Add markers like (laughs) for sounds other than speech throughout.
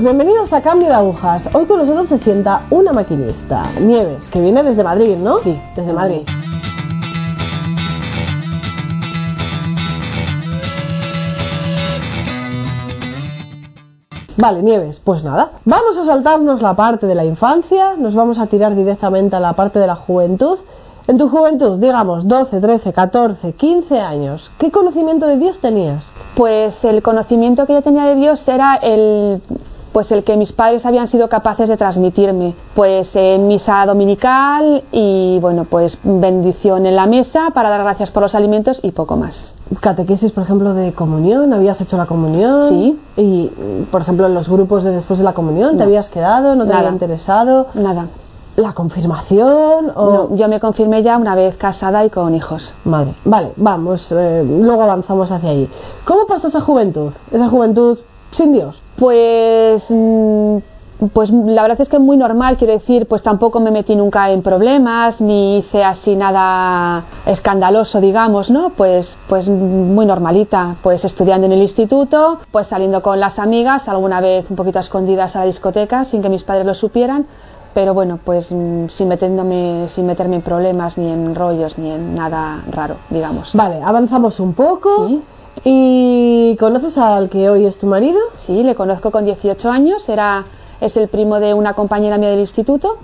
Bienvenidos a Cambio de Agujas. Hoy con nosotros se sienta una maquinista, Nieves, que viene desde Madrid, ¿no? Sí, desde Madrid. Vale, Nieves, pues nada, vamos a saltarnos la parte de la infancia, nos vamos a tirar directamente a la parte de la juventud. En tu juventud, digamos, 12, 13, 14, 15 años, ¿qué conocimiento de Dios tenías? Pues el conocimiento que yo tenía de Dios era el pues el que mis padres habían sido capaces de transmitirme, pues en misa dominical y bueno, pues bendición en la mesa para dar gracias por los alimentos y poco más. Catequesis, por ejemplo, de comunión, ¿habías hecho la comunión? Sí. Y, por ejemplo, en los grupos de después de la comunión, ¿te No. habías quedado? ¿No te Nada. había interesado? Nada. ¿La confirmación? O... No, yo me confirmé ya una vez casada y con hijos. Madre, vale, vamos, eh, luego avanzamos hacia ahí. ¿Cómo pasó esa juventud? Esa juventud sin Dios. Pues, mm, pues la verdad es que muy normal, quiero decir, pues tampoco me metí nunca en problemas, ni hice así nada escandaloso, digamos, ¿no? Pues, pues muy normalita, pues estudiando en el instituto, pues saliendo con las amigas, alguna vez un poquito a escondidas a la discoteca, sin que mis padres lo supieran, pero bueno, pues mm, sin metiéndome, sin meterme en problemas, ni en rollos, ni en nada raro, digamos. Vale, avanzamos un poco. Sí. ¿Y conoces al que hoy es tu marido? Sí, le conozco con 18 años, era, es el primo de una compañera mía del instituto.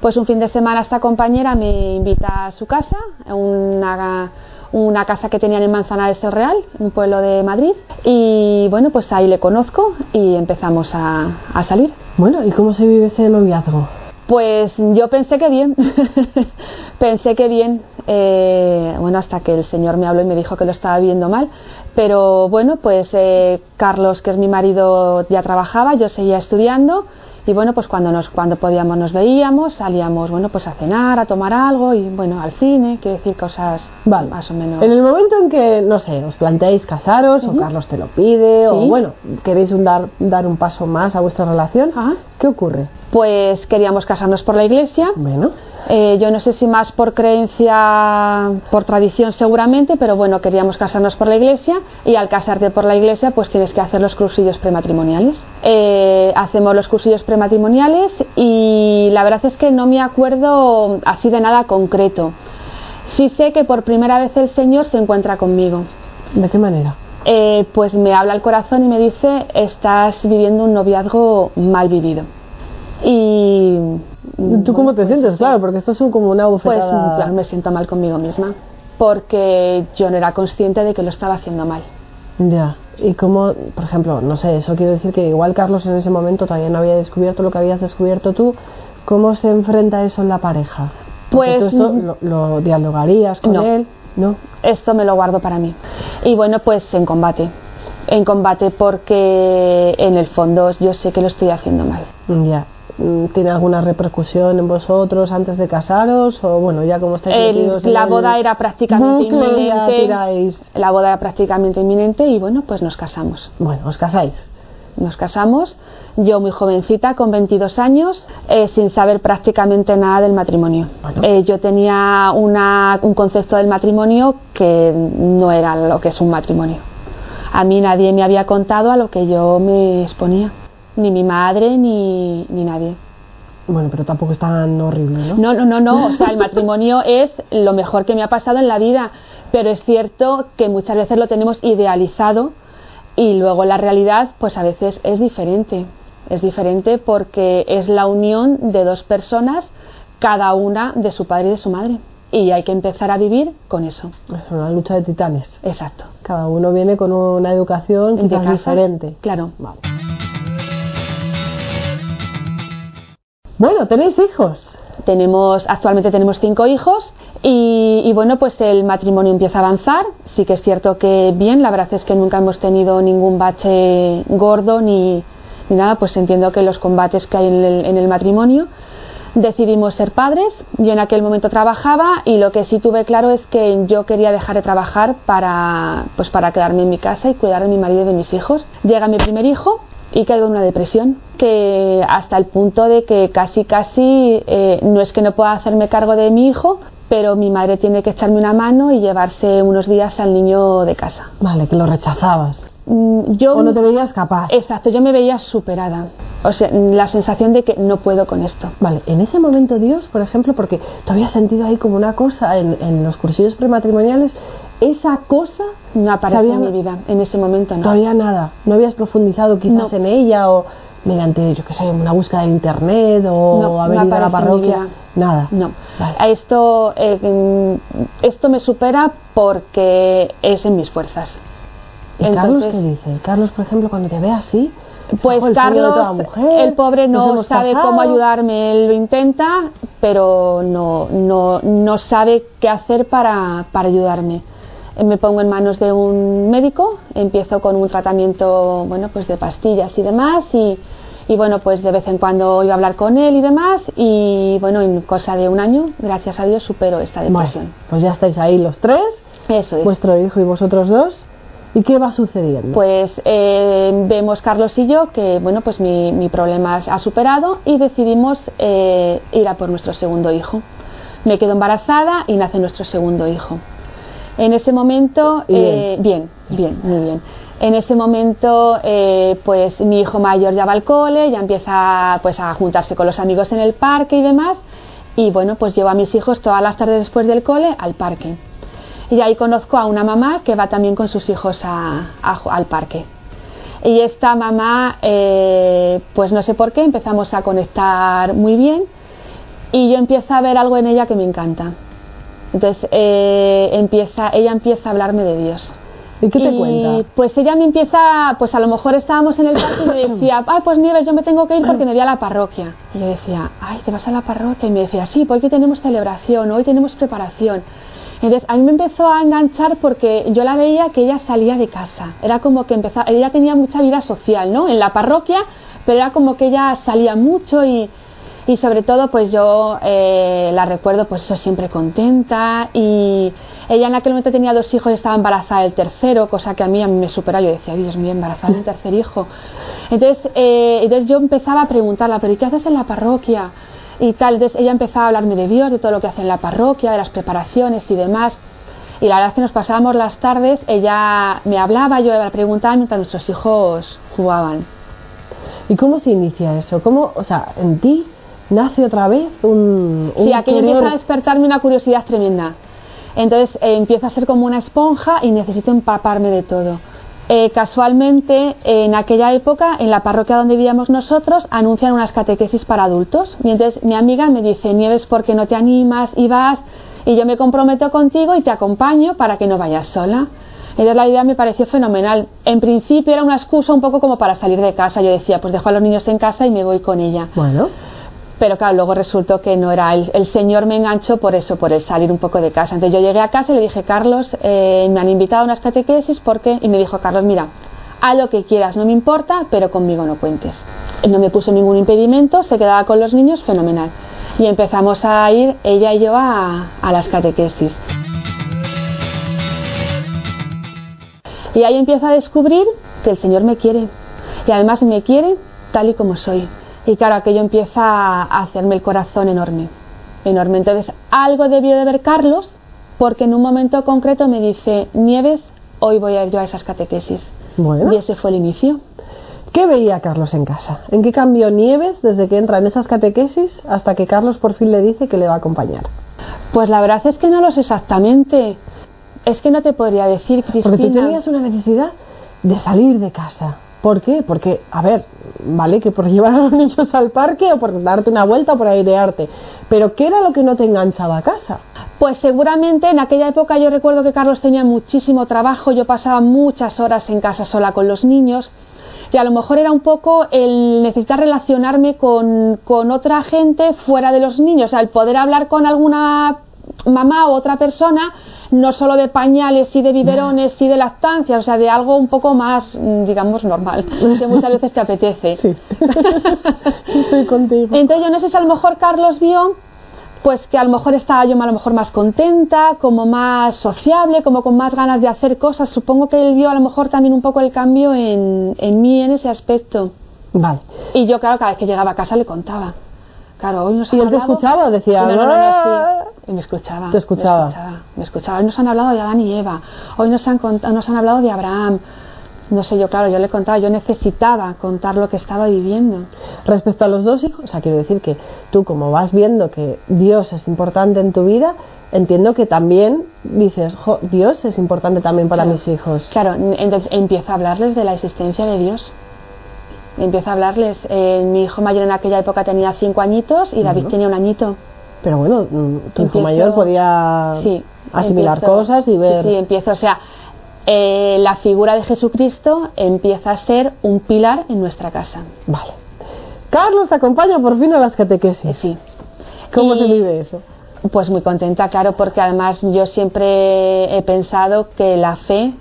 Pues un fin de semana esta compañera me invita a su casa, una, una casa que tenían en Manzanares del Real, un pueblo de Madrid. Y bueno, pues ahí le conozco y empezamos a, a salir. Bueno, ¿y cómo se vive ese noviazgo? Pues yo pensé que bien, (laughs) pensé que bien, eh, bueno, hasta que el señor me habló y me dijo que lo estaba viendo mal, pero bueno, pues eh, Carlos, que es mi marido, ya trabajaba, yo seguía estudiando y bueno, pues cuando nos cuando podíamos nos veíamos, salíamos, bueno, pues a cenar, a tomar algo y bueno, al cine, quiero decir cosas Vale. más o menos. En el momento en que, no sé, os planteáis casaros, o Carlos te lo pide, o bueno, queréis un dar, dar un paso más a vuestra relación, Ajá. ¿qué ocurre? Pues queríamos casarnos por la iglesia. Bueno, Eh, yo no sé si más por creencia, por tradición seguramente, pero bueno, queríamos casarnos por la iglesia y al casarte por la iglesia pues tienes que hacer los cursillos prematrimoniales. Eh, hacemos los cursillos prematrimoniales y la verdad es que no me acuerdo así de nada concreto. Sí sé que por primera vez el Señor se encuentra conmigo. ¿de qué manera? Eh, pues me habla el corazón y me dice, estás viviendo un noviazgo mal vivido. Y... ¿Tú cómo te sientes? Claro, porque esto es un- como una Pues bofetada. claro, me siento mal conmigo misma, porque yo no era consciente de que lo estaba haciendo mal. Ya. Y cómo, por ejemplo, no sé, eso quiere decir que igual Carlos en ese momento todavía no había descubierto lo que habías descubierto tú. ¿Cómo se enfrenta eso en la pareja? Porque Pues, tú esto lo, lo dialogarías con no. él, ¿no? Esto me lo guardo para mí. Y bueno, pues en combate. En combate porque en el fondo yo sé que lo estoy haciendo mal. Ya. Mm, ¿Tiene alguna repercusión en vosotros antes de casaros? O bueno, ya como estáis El- la el boda era prácticamente inminente. La boda era prácticamente inminente y bueno, pues nos casamos. Bueno, os casáis. Nos casamos, yo muy jovencita, con 22 años, eh, sin saber prácticamente nada del matrimonio. Bueno. Eh, yo tenía una- un concepto del matrimonio que no era lo que es un matrimonio. A mí nadie me había contado a lo que yo me exponía, ni mi madre ni, ni nadie. Bueno, pero tampoco es tan horrible, ¿no? No, no, no, no. O sea, el matrimonio (laughs) es lo mejor que me ha pasado en la vida, pero es cierto que muchas veces lo tenemos idealizado y luego la realidad, pues a veces es diferente. Es diferente porque es la unión de dos personas, cada una de su padre y de su madre. Y hay que empezar a vivir con eso. Es una lucha de titanes. Exacto. Cada uno viene con una educación quizás diferente. Claro. Vale. Bueno, tenéis hijos. Tenemos, actualmente tenemos cinco hijos y, bueno, pues el matrimonio empieza a avanzar. Sí que es cierto que bien, la verdad es que nunca hemos tenido ningún bache gordo ni, ni nada, pues entiendo que los combates que hay en el, en el matrimonio. Decidimos ser padres, yo en aquel momento trabajaba y lo que sí tuve claro es que yo quería dejar de trabajar para, pues para quedarme en mi casa y cuidar de mi marido y de mis hijos. Llega mi primer hijo y caigo en una depresión que hasta el punto de que casi casi eh, no es que no pueda hacerme cargo de mi hijo pero mi madre tiene que echarme una mano y llevarse unos días al niño de casa Vale, que lo rechazabas. mm, yo ¿O no te veías capaz? Exacto, yo me veía superada. O sea, la sensación de que no puedo con esto. Vale, en ese momento Dios, por ejemplo, porque tú habías sentido ahí como una cosa en, en los cursillos prematrimoniales, esa cosa No apareció Sabía- en mi vida, en ese momento no. todavía nada, no habías profundizado quizás No. en ella o mediante, yo qué sé, una búsqueda en internet o No, haber ido a la parroquia, nada. No. Vale. Esto, eh, esto me supera porque es en mis fuerzas. ¿Y Carlos qué dice? Carlos, por ejemplo, cuando te ve así, Pues "Ojo, el sueño de Carlos, mujer, el pobre no sabe casado". cómo ayudarme, él lo intenta, pero no, no, no sabe qué hacer para, para ayudarme. Eh, Me pongo en manos de un médico, empiezo con un tratamiento, bueno, pues de pastillas y demás, y, y bueno, pues de vez en cuando iba a hablar con él y demás, y bueno, en cosa de un año, gracias a Dios, supero esta Bueno, depresión. pues ya estáis ahí los tres, Eso es. vuestro hijo y vosotros dos, ¿y qué va sucediendo? Pues eh, vemos Carlos y yo que bueno pues mi, mi problema ha superado y decidimos eh, ir a por nuestro segundo hijo. Me quedo embarazada y nace nuestro segundo hijo. En ese momento, bien. eh, bien, bien, muy bien. En ese momento, eh, pues mi hijo mayor ya va al cole, ya empieza pues a juntarse con los amigos en el parque y demás. Y bueno, pues llevo a mis hijos todas las tardes después del cole al parque. Y ahí conozco a una mamá que va también con sus hijos a- a ju- al parque. Y esta mamá, eh, pues no sé por qué, empezamos a conectar muy bien y yo empiezo a ver algo en ella que me encanta. Entonces eh, empieza, ella empieza a hablarme de Dios. ¿Y qué te Y, cuenta? Pues ella me empieza, pues a lo mejor estábamos en el parque y me (coughs) decía, ay, pues Nieves, yo me tengo que ir porque me voy a la parroquia. Y yo decía, ay, ¿te vas a la parroquia? Y me decía, sí, porque hoy tenemos celebración, hoy tenemos preparación. Entonces a mí me empezó a enganchar porque yo la veía que ella salía de casa. Era como que empezaba, ella tenía mucha vida social, ¿no? En la parroquia, pero era como que ella salía mucho y, y sobre todo pues yo eh, la recuerdo pues eso siempre contenta. Y ella en aquel momento tenía dos hijos y estaba embarazada del tercero cosa que a mí, a mí me supera yo decía Dios mío embarazada del tercer hijo entonces, eh, entonces yo empezaba a preguntarla pero ¿y qué haces en la parroquia? y tal, entonces ella empezaba a hablarme de Dios de todo lo que hace en la parroquia de las preparaciones y demás. Y la verdad es que nos pasábamos las tardes ella me hablaba, yo le preguntaba mientras nuestros hijos jugaban. ¿Y cómo se inicia eso? ¿Cómo, o sea, en ti nace otra vez un, un Sí, aquello querer- empieza a despertarme una curiosidad tremenda. Entonces eh, empiezo a ser como una esponja y necesito empaparme de todo. Eh, casualmente, en aquella época, en la parroquia donde vivíamos nosotros, anuncian unas catequesis para adultos. Y entonces mi amiga me dice, Nieves, ¿por qué no te animas y vas? Y yo me comprometo contigo y te acompaño para que no vayas sola. Entonces la idea me pareció fenomenal. En principio era una excusa un poco como para salir de casa. Yo decía, pues dejo a los niños en casa y me voy con ella. Bueno, Pero claro, luego resultó que no era el, el Señor me enganchó por eso, por el salir un poco de casa. Entonces yo llegué a casa y le dije, Carlos, eh, me han invitado a unas catequesis porque y me dijo Carlos, mira, haz lo que quieras, no me importa, pero conmigo no cuentes. No me puso ningún impedimento, se quedaba con los niños, fenomenal. Y empezamos a ir ella y yo a, a las catequesis. Y ahí empiezo a descubrir que el Señor me quiere. Y además me quiere tal y como soy. Y claro, aquello empieza a hacerme el corazón enorme. Enorme. Entonces, algo debió de ver Carlos, porque en un momento concreto me dice, Nieves, hoy voy a ir yo a esas catequesis. bueno. Y ese fue el inicio. ¿Qué veía Carlos en casa? ¿En qué cambió Nieves desde que entra en esas catequesis hasta que Carlos por fin le dice que le va a acompañar? Pues la verdad es que no lo sé exactamente. Es que no te podría decir, Cristina. Porque tú tenías una necesidad de salir de casa. ¿Por qué? Porque, a ver, vale que por llevar a los (laughs) niños al parque o por darte una vuelta o por airearte, pero ¿qué era lo que no te enganchaba a casa? Pues seguramente en aquella época yo recuerdo que Carlos tenía muchísimo trabajo, yo pasaba muchas horas en casa sola con los niños y a lo mejor era un poco el necesitar relacionarme con, con otra gente fuera de los niños, o sea, el poder hablar con alguna mamá o otra persona, no solo de pañales y de biberones y de lactancia, o sea, de algo un poco más, mm, digamos, normal, que muchas veces te apetece. Sí. (laughs) Estoy contigo. Entonces yo no sé si a lo mejor Carlos vio pues que a lo mejor estaba yo a lo mejor más contenta, como más sociable, como con más ganas de hacer cosas. Supongo que él vio a lo mejor también un poco el cambio en, en mí en ese aspecto. Vale. Y yo, claro, cada vez que llegaba a casa le contaba. Claro, hoy nos ¿Y han él te hablado- escuchaba decía, No, no, no, sí. Y me escuchaba. Te escuchaba. Me escuchaba. me escuchaba. Hoy nos han hablado de Adán y Eva. Hoy nos han, cont- nos han hablado de Abraham. no sé, yo claro, yo le contaba, yo necesitaba contar lo que estaba viviendo. Respecto a los dos hijos, o sea, quiero decir que tú como vas viendo que Dios es importante en tu vida, entiendo que también dices, jo, Dios es importante también para Claro. mis hijos. Claro, entonces empieza a hablarles de la existencia de Dios. Empieza a hablarles, eh, mi hijo mayor en aquella época tenía cinco añitos y David tenía un añito. Pero bueno, tu hijo Empiezo- mayor podía Sí, asimilar empiezo- cosas y ver... Sí, sí, empiezo, o sea, eh, la figura de Jesucristo empieza a ser un pilar en nuestra casa. Vale. Carlos te acompaña por fin a las catequesis. sí. ¿Cómo Y- se vive eso? Pues muy contenta, claro, porque además yo siempre he pensado que la fe,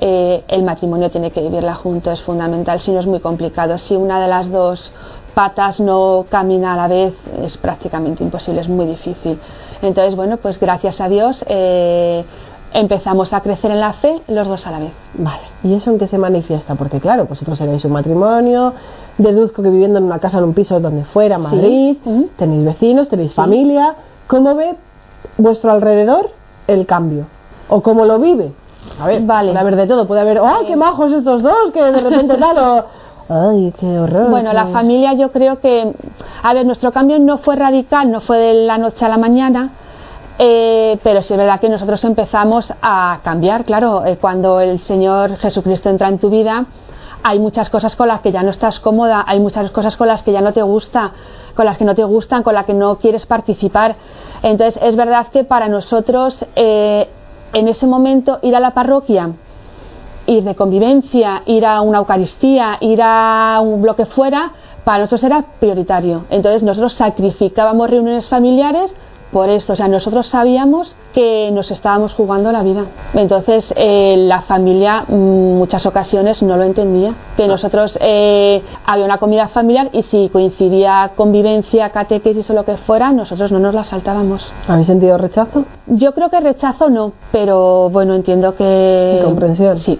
eh, el matrimonio tiene que vivirla junto, es fundamental, si no es muy complicado. Si una de las dos patas no camina a la vez, es prácticamente imposible, es muy difícil. Entonces, bueno, pues gracias a Dios eh, empezamos a crecer en la fe los dos a la vez. Vale. ¿Y eso en qué se manifiesta? Porque claro, vosotros erais un matrimonio, deduzco que viviendo en una casa, en un piso donde fuera, Madrid, tenéis vecinos, tenéis familia. ¿Cómo ve vuestro alrededor el cambio? ¿O cómo lo vive? A ver, Vale. puede haber de todo, puede haber, ¡ay, qué majos estos dos! Que de repente (laughs) tal, o ¡ay, qué horror! Bueno, la qué-". familia yo creo que, a ver, nuestro cambio no fue radical, no fue de la noche a la mañana, eh, pero sí es verdad que nosotros empezamos a cambiar, claro, eh, cuando el Señor Jesucristo entra en tu vida, hay muchas cosas con las que ya no estás cómoda, hay muchas cosas con las que ya no te gusta, con las que no te gustan, con las que no quieres participar. Entonces, es verdad que para nosotros, eh, en ese momento, ir a la parroquia, ir de convivencia, ir a una Eucaristía, ir a un bloque fuera, para nosotros era prioritario. Entonces nosotros sacrificábamos reuniones familiares por esto, o sea, nosotros sabíamos que nos estábamos jugando la vida. Entonces eh, la familia en muchas ocasiones no lo entendía, que nosotros eh, había una comida familiar y si coincidía convivencia, catequesis o lo que fuera, nosotros no nos la saltábamos. ¿Habéis sentido rechazo? Yo creo que rechazo no, pero bueno, entiendo que... Incomprensión. Sí.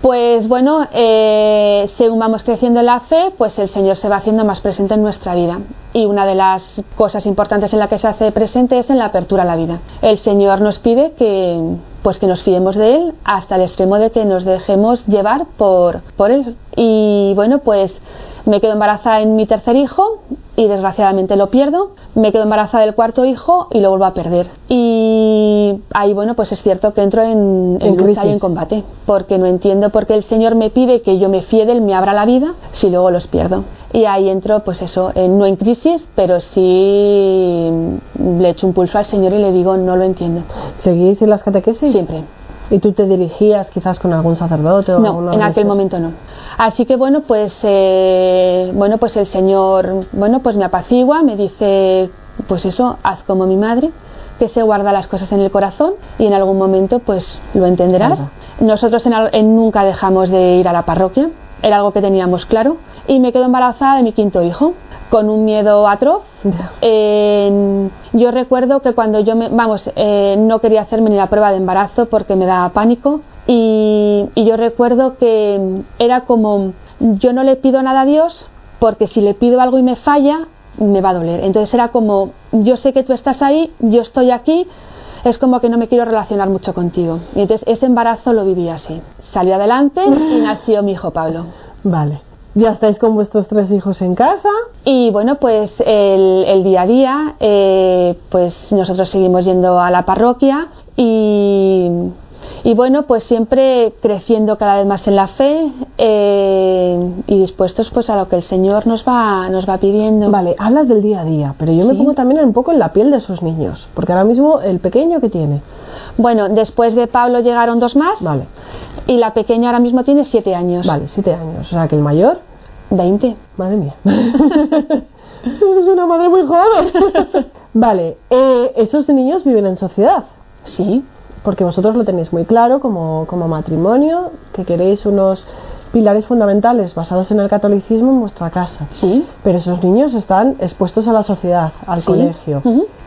Pues bueno, eh, según vamos creciendo en la fe, pues el Señor se va haciendo más presente en nuestra vida. Y una de las cosas importantes en la que se hace presente es en la apertura a la vida. El Señor nos pide que, pues que nos fiemos de Él hasta el extremo de que nos dejemos llevar por, por Él. Y bueno, pues me quedo embarazada en mi tercer hijo y desgraciadamente lo pierdo. Me quedo embarazada del cuarto hijo y lo vuelvo a perder. Y ahí, bueno, pues es cierto que entro en, en En lucha y crisis. en combate, porque no entiendo por qué el Señor me pide que yo me fíe de Él, me abra la vida, si luego los pierdo. Y ahí entro, pues eso, en- no en crisis, pero sí le echo un pulso al Señor y le digo, no lo entiendo. ¿Seguís en las catequesis? Siempre. ¿Y tú te dirigías quizás con algún sacerdote o No, en aquel momento no. Así que bueno, pues eh, bueno, pues el Señor, bueno, pues me apacigua, me dice, pues eso, haz como mi madre, que se guarda las cosas en el corazón y en algún momento pues lo entenderás. Nosotros en, en nunca dejamos de ir a la parroquia, era algo que teníamos claro y me quedo embarazada de mi quinto hijo con un miedo atroz. Eh, yo recuerdo que cuando yo me, vamos, eh, no quería hacerme ni la prueba de embarazo porque me daba pánico y, y yo recuerdo que era como yo no le pido nada a Dios porque si le pido algo y me falla me va a doler. Entonces era como yo sé que tú estás ahí, yo estoy aquí, es como que no me quiero relacionar mucho contigo. Y entonces ese embarazo lo viví así. Salió adelante y (laughs) nació mi hijo Pablo. Vale. Ya estáis con vuestros tres hijos en casa. Y bueno, pues el, el día a día, eh, pues nosotros seguimos yendo a la parroquia y, y bueno, pues siempre creciendo cada vez más en la fe eh, y dispuestos pues a lo que el Señor nos va, nos va pidiendo. Vale, hablas del día a día, pero yo me pongo también un poco en la piel de esos niños. Porque ahora mismo el pequeño que tiene. Bueno, después de Pablo llegaron dos más Vale, y la pequeña ahora mismo tiene siete años. vale, siete años. O sea que el mayor, Veinte. madre mía. (laughs) (laughs) es una madre muy joven. (laughs) vale, eh, esos niños viven en sociedad. Sí. Porque vosotros lo tenéis muy claro como, como matrimonio, que queréis unos pilares fundamentales basados en el catolicismo en vuestra casa. Sí. Pero esos niños están expuestos a la sociedad, al Sí. colegio.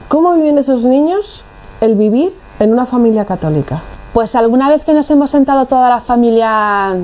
¿Cómo viven esos niños el vivir en una familia católica? Pues alguna vez que nos hemos sentado toda la familia,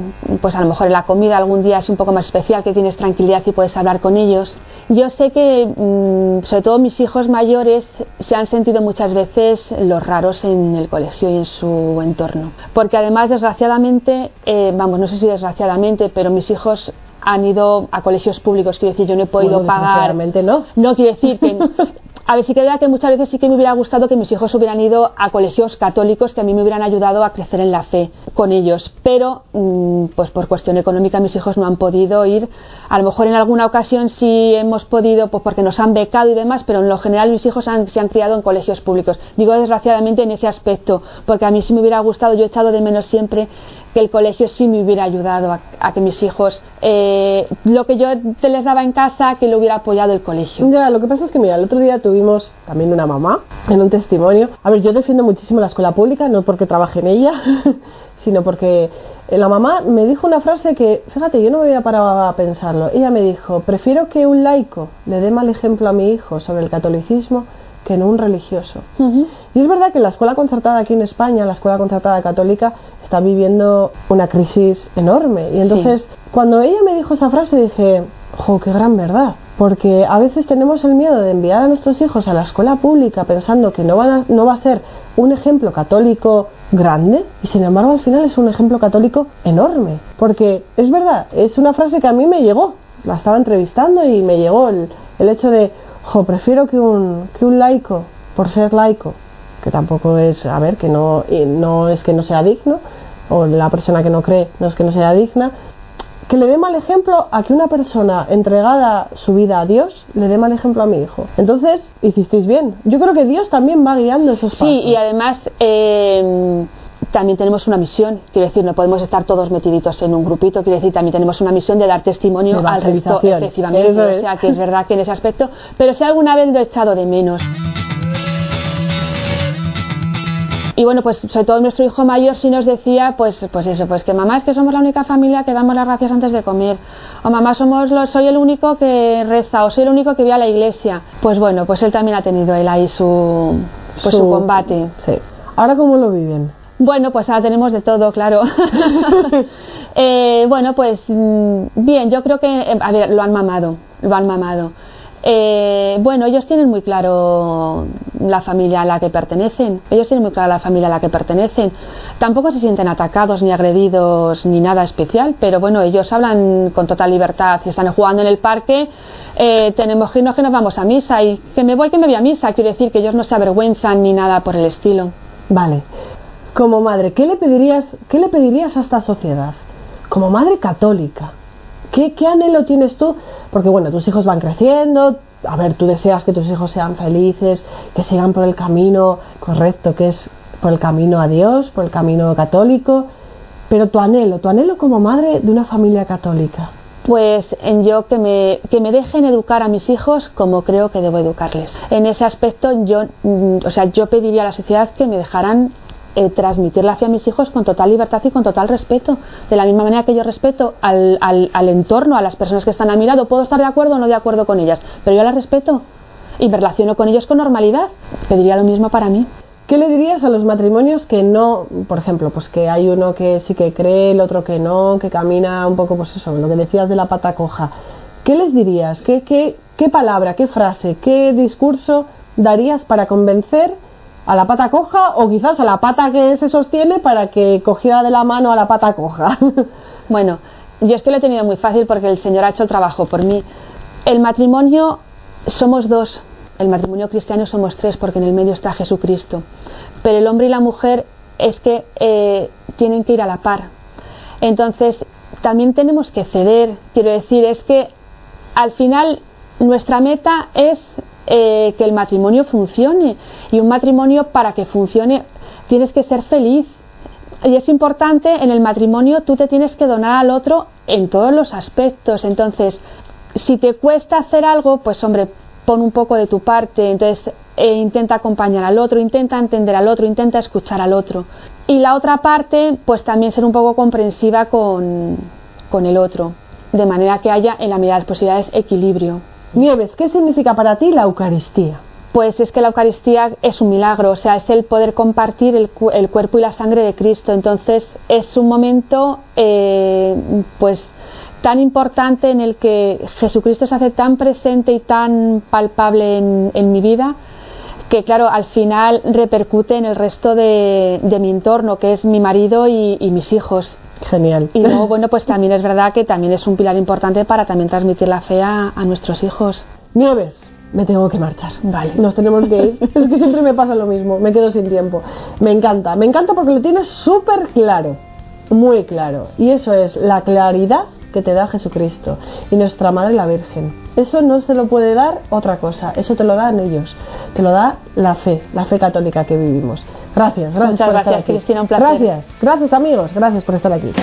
pues a lo mejor en la comida algún día es un poco más especial, que tienes tranquilidad y puedes hablar con ellos. Yo sé que, mm, sobre todo mis hijos mayores, se han sentido muchas veces los raros en el colegio y en su entorno. Porque además, desgraciadamente, eh, vamos, no sé si desgraciadamente, pero mis hijos han ido a colegios públicos, quiero decir, yo no he podido pagar. no. No, quiero decir que (laughs) a ver, sí que verdad que muchas veces sí que me hubiera gustado que mis hijos hubieran ido a colegios católicos que a mí me hubieran ayudado a crecer en la fe con ellos, pero mm, pues por cuestión económica mis hijos no han podido ir. A lo mejor en alguna ocasión sí hemos podido, pues porque nos han becado y demás, pero en lo general mis hijos se han criado en colegios públicos. Digo desgraciadamente en ese aspecto, porque a mí sí me hubiera gustado, yo he echado de menos siempre que el colegio sí me hubiera ayudado a, que mis hijos, eh, lo que yo te les daba en casa, que lo hubiera apoyado el colegio. Ya, lo que pasa es que, mira, el otro día tuvimos también una mamá en un testimonio. A ver, yo defiendo muchísimo la escuela pública, no porque trabaje en ella, (laughs) sino porque la mamá me dijo una frase que, fíjate, yo no me había parado a pensarlo. Ella me dijo, prefiero que un laico le dé mal ejemplo a mi hijo sobre el catolicismo que no un religioso. Y es verdad que la escuela concertada aquí en España, la escuela concertada católica, está viviendo una crisis enorme. Y entonces, cuando ella me dijo esa frase, dije, ¡jo, qué gran verdad! Porque a veces tenemos el miedo de enviar a nuestros hijos a la escuela pública pensando que no, van no va a ser un ejemplo católico grande y sin embargo al final es un ejemplo católico enorme. Porque es verdad, es una frase que a mí me llegó. La estaba entrevistando y me llegó el, el hecho de, jo, prefiero que un, que un laico, por ser laico, que tampoco es, a ver, que no, no es que no sea digno, o la persona que no cree no es que no sea digna, que le dé mal ejemplo a que una persona entregada su vida a Dios le dé mal ejemplo a mi hijo. Entonces, hicisteis bien. Yo creo que Dios también va guiando esos pasos. Sí, y además eh, también tenemos una misión, quiero decir, no podemos estar todos metiditos en un grupito, quiero decir, también tenemos una misión de dar testimonio al resto, efectivamente, o sea que es verdad que en ese aspecto, pero si alguna vez lo he echado de menos. Y bueno, pues sobre todo nuestro hijo mayor sí nos decía, pues, pues eso, pues que mamá es que somos la única familia que damos las gracias antes de comer, o mamá somos los, soy el único que reza, o soy el único que ve a la iglesia. Pues bueno, pues él también ha tenido él ahí su, pues su, combate. Sí. ¿Ahora cómo lo viven? Bueno, pues ahora tenemos de todo, claro. (laughs) (laughs) Eh, bueno, pues mm, bien, yo creo que, eh, a ver, lo han mamado, lo han mamado. Eh, bueno, ellos tienen muy claro la familia a la que pertenecen. Ellos tienen muy claro la familia a la que pertenecen. Tampoco se sienten atacados ni agredidos ni nada especial, pero bueno, ellos hablan con total libertad. Si están jugando en el parque, tenemos que irnos que nos vamos a misa y que me voy que me voy a misa. Quiero decir que ellos no se avergüenzan ni nada por el estilo. Vale como madre, ¿qué le pedirías, qué le pedirías a esta sociedad? Como madre católica, ¿qué, ¿qué, anhelo tienes tú? Porque bueno, tus hijos van creciendo, a ver, tú deseas que tus hijos sean felices, que sigan por el camino correcto, que es por el camino a Dios, por el camino católico, pero tu anhelo, tu anhelo como madre de una familia católica. Pues en yo que me, que me dejen educar a mis hijos como creo que debo educarles. En ese aspecto yo, mm, o sea, yo pediría a la sociedad que me dejaran eh, transmitirla hacia mis hijos con total libertad y con total respeto. De la misma manera que yo respeto al, al, entorno, a las personas que están a mi lado, puedo estar de acuerdo o no de acuerdo con ellas, pero yo las respeto y me relaciono con ellos con normalidad. Pediría lo mismo para mí. ¿Qué le dirías a los matrimonios que no, por ejemplo, pues que hay uno que sí que cree, el otro que no, que camina un poco, pues eso, lo que decías de la pata coja? ¿Qué les dirías? ¿Qué, qué, qué palabra, qué frase, qué discurso darías para convencer a la pata coja o quizás a la pata que se sostiene para que cogiera de la mano a la pata coja. (laughs) bueno, yo es que lo he tenido muy fácil porque el Señor ha hecho trabajo por mí. El matrimonio somos dos, el matrimonio cristiano somos tres porque en el medio está Jesucristo. Pero el hombre y la mujer es que eh, tienen que ir a la par. Entonces, también tenemos que ceder. Quiero decir, es que al final nuestra meta es eh, que el matrimonio funcione. Y un matrimonio para que funcione tienes que ser feliz. Y es importante en el matrimonio tú te tienes que donar al otro en todos los aspectos. Entonces, si te cuesta hacer algo, pues hombre, pon un poco de tu parte. Entonces, e intenta acompañar al otro, intenta entender al otro, intenta escuchar al otro. Y la otra parte, pues también ser un poco comprensiva con, con el otro, de manera que haya en la medida de las posibilidades equilibrio. Nieves, ¿qué significa para ti la Eucaristía? pues es que la Eucaristía es un milagro, o sea, es el poder compartir el, cuerpo y la sangre de Cristo. Entonces es un momento, eh, pues tan importante en el que Jesucristo se hace tan presente y tan palpable en, mi vida que claro, al final repercute en el resto de, mi entorno, que es mi marido y, mis hijos. Genial. Y luego, bueno, pues también es verdad que también es un pilar importante para también transmitir la fe a, a nuestros hijos. Nieves, me tengo que marchar. Vale. Nos tenemos que ir. (laughs) es que siempre me pasa lo mismo, me quedo sin tiempo. Me encanta, me encanta porque lo tienes súper claro, muy claro. Y eso es la claridad que te da Jesucristo y nuestra Madre la Virgen. Eso no se lo puede dar otra cosa, eso te lo dan ellos, te lo da la fe, la fe católica que vivimos. Gracias, gracias. Muchas gracias, Cristina, un placer. Gracias, gracias amigos, gracias por estar aquí.